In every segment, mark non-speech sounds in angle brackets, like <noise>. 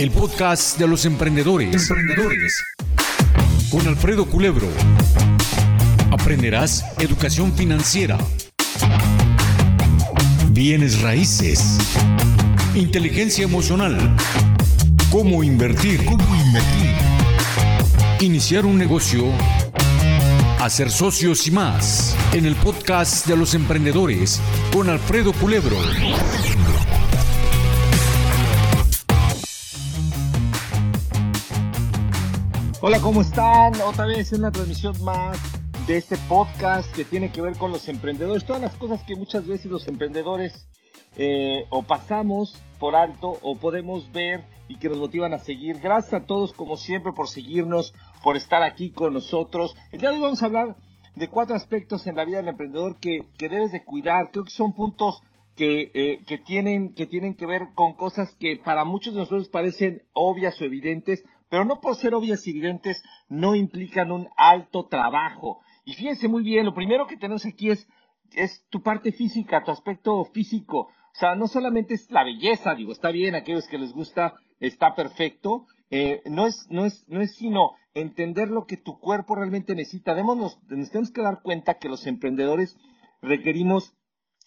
el podcast de los emprendedores. Emprendedores. Con Alfredo Culebro. Aprenderás educación financiera, bienes raíces, inteligencia emocional, cómo invertir, cómo invertir, iniciar un negocio, hacer socios y más en el podcast de los emprendedores con Alfredo Culebro. Hola, ¿cómo están? Otra vez una transmisión más de este podcast que tiene que ver con los emprendedores. Todas las cosas que muchas veces los emprendedores eh, o pasamos por alto o podemos ver y que nos motivan a seguir. Gracias a todos, como siempre, por seguirnos, por estar aquí con nosotros. El día de hoy vamos a hablar de cuatro aspectos en la vida del emprendedor que, debes de cuidar. Creo que son puntos que, eh, que, tienen, que tienen que ver con cosas que para muchos de nosotros parecen obvias o evidentes, pero no por ser obvias y evidentes no implican un alto trabajo. Y fíjense muy bien, lo primero que tenemos aquí es, tu parte física, tu aspecto físico. O sea, no solamente es la belleza, digo, está bien, aquellos que les gusta, está perfecto. Eh, no, es, no, es, no es sino entender lo que tu cuerpo realmente necesita. nos tenemos que dar cuenta que los emprendedores requerimos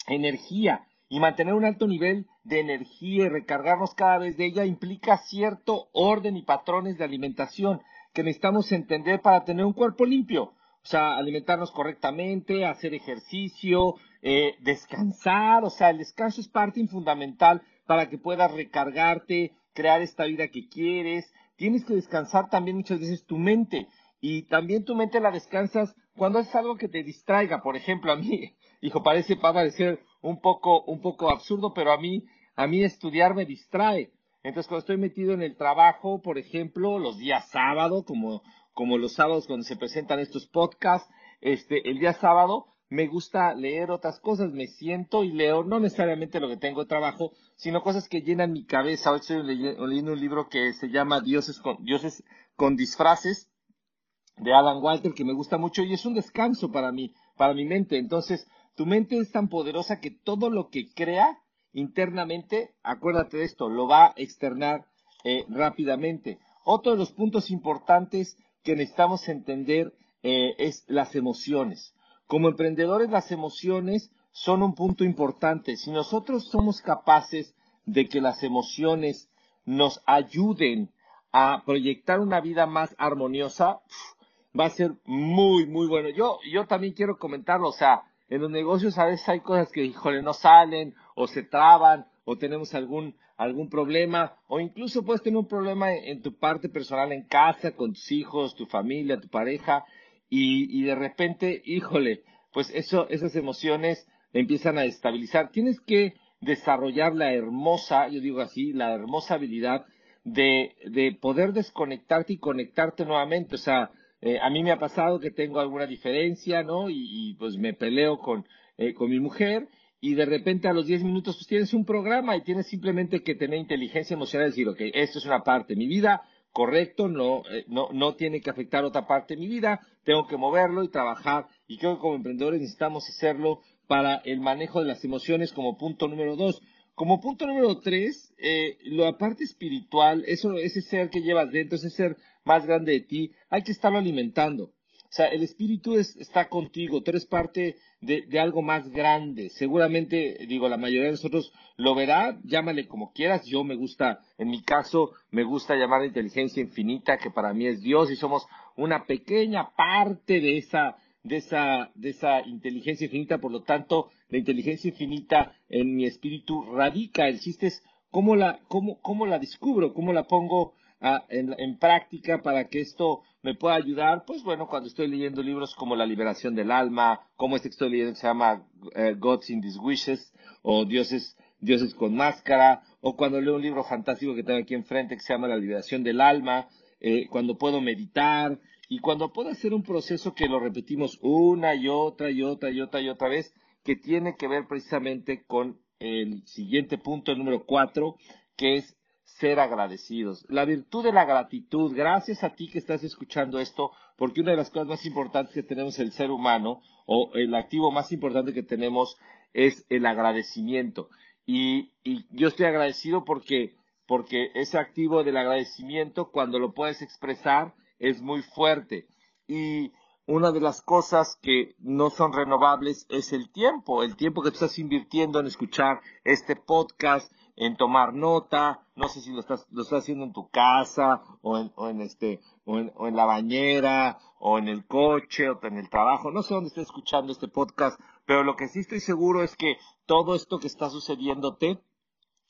energía y mantener un alto nivel de energía y recargarnos cada vez de ella implica cierto orden y patrones de alimentación que necesitamos entender para tener un cuerpo limpio. O sea, alimentarnos correctamente, hacer ejercicio, eh, descansar. O sea, el descanso es parte fundamental para que puedas recargarte, crear esta vida que quieres. Tienes que descansar también muchas veces tu mente. Y también tu mente la descansas cuando haces algo que te distraiga. Por ejemplo, a mí, <laughs> hijo, parece, va a parecer un poco, un poco absurdo, pero a mí, a mí estudiar me distrae. Entonces, cuando estoy metido en el trabajo, por ejemplo, los días sábado, como, como los sábados cuando se presentan estos podcasts, este, el día sábado me gusta leer otras cosas, me siento y leo no necesariamente lo que tengo de trabajo, sino cosas que llenan mi cabeza. Hoy estoy leyendo un libro que se llama Dioses con, Dioses con disfraces de Alan Walter, que me gusta mucho y es un descanso para mí, para mi mente. Entonces, tu mente es tan poderosa que todo lo que crea internamente, acuérdate de esto, lo va a externar eh, rápidamente. Otro de los puntos importantes que necesitamos entender eh, es las emociones. Como emprendedores, las emociones son un punto importante. Si nosotros somos capaces de que las emociones nos ayuden a proyectar una vida más armoniosa, va a ser muy, muy bueno. Yo, yo también quiero comentarlo, o sea, en los negocios a veces hay cosas que, híjole, no salen o se traban o tenemos algún, algún problema o incluso puedes tener un problema en, tu parte personal en casa, con tus hijos, tu familia, tu pareja y, y de repente, híjole, pues eso, esas emociones empiezan a estabilizar. Tienes que desarrollar la hermosa, yo digo así, la hermosa habilidad de, de poder desconectarte y conectarte nuevamente. O sea, eh, a mí me ha pasado que tengo alguna diferencia, ¿no? Y, pues me peleo con, eh, con mi mujer y de repente a los 10 minutos pues tienes un programa y tienes simplemente que tener inteligencia emocional y decir, ok, esto es una parte de mi vida, correcto, no, eh, no, no tiene que afectar otra parte de mi vida, tengo que moverlo y trabajar y creo que como emprendedores necesitamos hacerlo para el manejo de las emociones como punto número dos. Como punto número tres, eh, la parte espiritual, eso, ese ser que llevas dentro, ese ser más grande de ti, hay que estarlo alimentando. O sea, el espíritu está contigo, tú eres parte de, algo más grande. Seguramente, digo, la mayoría de nosotros lo verá, llámale como quieras. Yo me gusta, en mi caso, me gusta llamar la inteligencia infinita, que para mí es Dios, y somos una pequeña parte de esa, de esa, de esa inteligencia infinita. Por lo tanto, la inteligencia infinita en mi espíritu radica. El chiste es cómo la, cómo, cómo la descubro, cómo la pongo en, práctica para que esto me pueda ayudar, pues bueno, cuando estoy leyendo libros como La liberación del alma, como este que estoy leyendo que se llama eh, Gods in Diswishes, o Dioses, Dioses con máscara, o cuando leo un libro fantástico que tengo aquí enfrente que se llama La liberación del alma, eh, cuando puedo meditar, y cuando puedo hacer un proceso que lo repetimos una y otra y otra y otra y otra vez, que tiene que ver precisamente con el siguiente punto, el número cuatro, que es ser agradecidos. La virtud de la gratitud, gracias a ti que estás escuchando esto, porque una de las cosas más importantes que tenemos el ser humano, o el activo más importante que tenemos, es el agradecimiento. Y, yo estoy agradecido porque porque ese activo del agradecimiento, cuando lo puedes expresar, es muy fuerte. Y una de las cosas que no son renovables es el tiempo, el tiempo que tú estás invirtiendo en escuchar este podcast, en tomar nota, no sé si lo estás, lo estás haciendo en tu casa o en, o en este, o en, la bañera o en el coche o en el trabajo, no sé dónde estés escuchando este podcast, pero lo que sí estoy seguro es que todo esto que está sucediéndote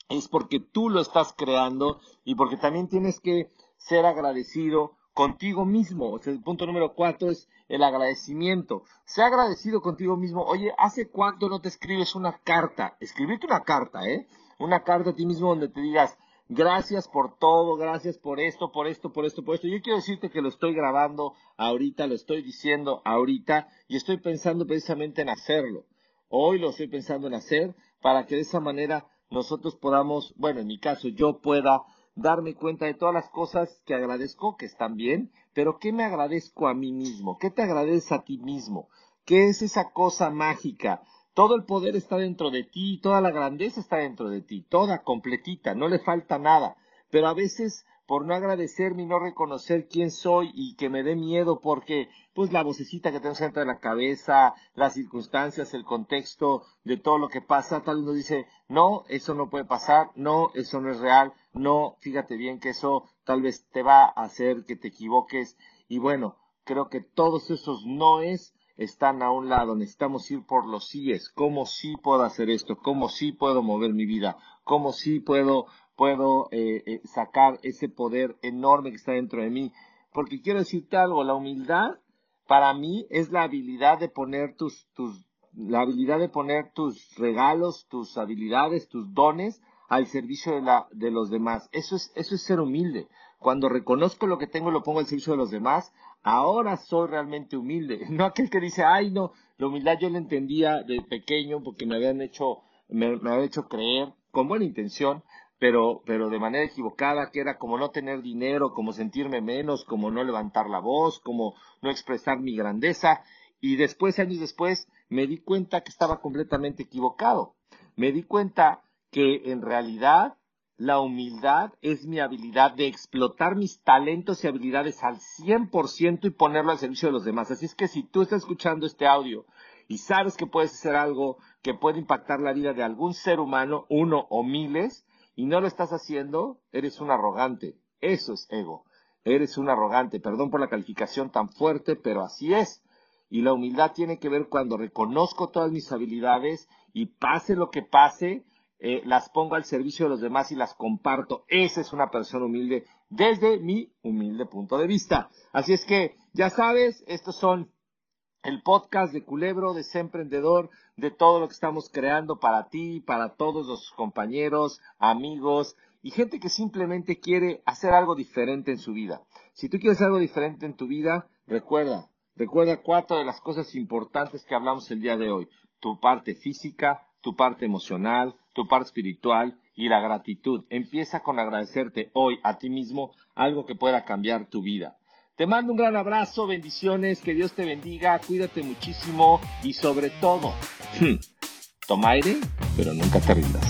es porque tú lo estás creando y porque también tienes que ser agradecido contigo mismo. O sea, el punto número cuatro es el agradecimiento. Sea agradecido contigo mismo. Oye, ¿hace cuánto no te escribes una carta? Escribirte una carta, ¿eh? Una carta a ti mismo donde te digas, gracias por todo, gracias por esto, por esto, por esto, por esto. Yo quiero decirte que lo estoy grabando ahorita, lo estoy diciendo ahorita y estoy pensando precisamente en hacerlo. Hoy lo estoy pensando en hacer para que de esa manera nosotros podamos, bueno, en mi caso, yo pueda darme cuenta de todas las cosas que agradezco, que están bien, pero ¿qué me agradezco a mí mismo? ¿Qué te agradeces a ti mismo? ¿Qué es esa cosa mágica? Todo el poder está dentro de ti, toda la grandeza está dentro de ti, toda completita, no le falta nada. Pero a veces por no agradecerme y no reconocer quién soy y que me dé miedo porque pues la vocecita que tengo dentro de la cabeza, las circunstancias, el contexto de todo lo que pasa, tal nos dice, no, eso no puede pasar, no, eso no es real, no, fíjate bien que eso tal vez te va a hacer que te equivoques y bueno, creo que todos esos noes están a un lado, necesitamos ir por los síes, cómo sí puedo hacer esto, cómo sí puedo mover mi vida, cómo sí puedo puedo eh, eh, sacar ese poder enorme que está dentro de mí. Porque quiero decirte algo, la humildad para mí es la habilidad de poner tus, tus, la habilidad de poner tus regalos, tus habilidades, tus dones al servicio de, la, de los demás. Eso es, eso es ser humilde. Cuando reconozco lo que tengo lo pongo al servicio de los demás, ahora soy realmente humilde. <laughs> No aquel que dice, ay no, la humildad yo la entendía de pequeño porque me habían hecho, me, me habían hecho creer con buena intención, pero, pero de manera equivocada, que era como no tener dinero, como sentirme menos, como no levantar la voz, como no expresar mi grandeza. Y después, años después, me di cuenta que estaba completamente equivocado. Me di cuenta que en realidad la humildad es mi habilidad de explotar mis talentos y habilidades al 100% y ponerlo al servicio de los demás. Así es que si tú estás escuchando este audio y sabes que puedes hacer algo que puede impactar la vida de algún ser humano, uno o miles, y no lo estás haciendo, eres un arrogante. Eso es ego. Eres un arrogante. Perdón por la calificación tan fuerte, pero así es. Y la humildad tiene que ver cuando reconozco todas mis habilidades y pase lo que pase, eh, las pongo al servicio de los demás y las comparto. Esa es una persona humilde desde mi humilde punto de vista. Así es que, ya sabes, estos son el podcast de Culebro, de Ser Emprendedor, de todo lo que estamos creando para ti, para todos los compañeros, amigos y gente que simplemente quiere hacer algo diferente en su vida. Si tú quieres algo diferente en tu vida, recuerda, recuerda cuatro de las cosas importantes que hablamos el día de hoy. Tu parte física, tu parte emocional, tu parte espiritual y la gratitud. Empieza con agradecerte hoy a ti mismo algo que pueda cambiar tu vida. Te mando un gran abrazo, bendiciones, que Dios te bendiga, cuídate muchísimo y sobre todo, hmm, toma aire, pero nunca te rindas.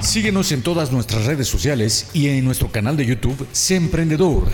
Síguenos en todas nuestras redes sociales y en nuestro canal de YouTube, Sé Emprendedor.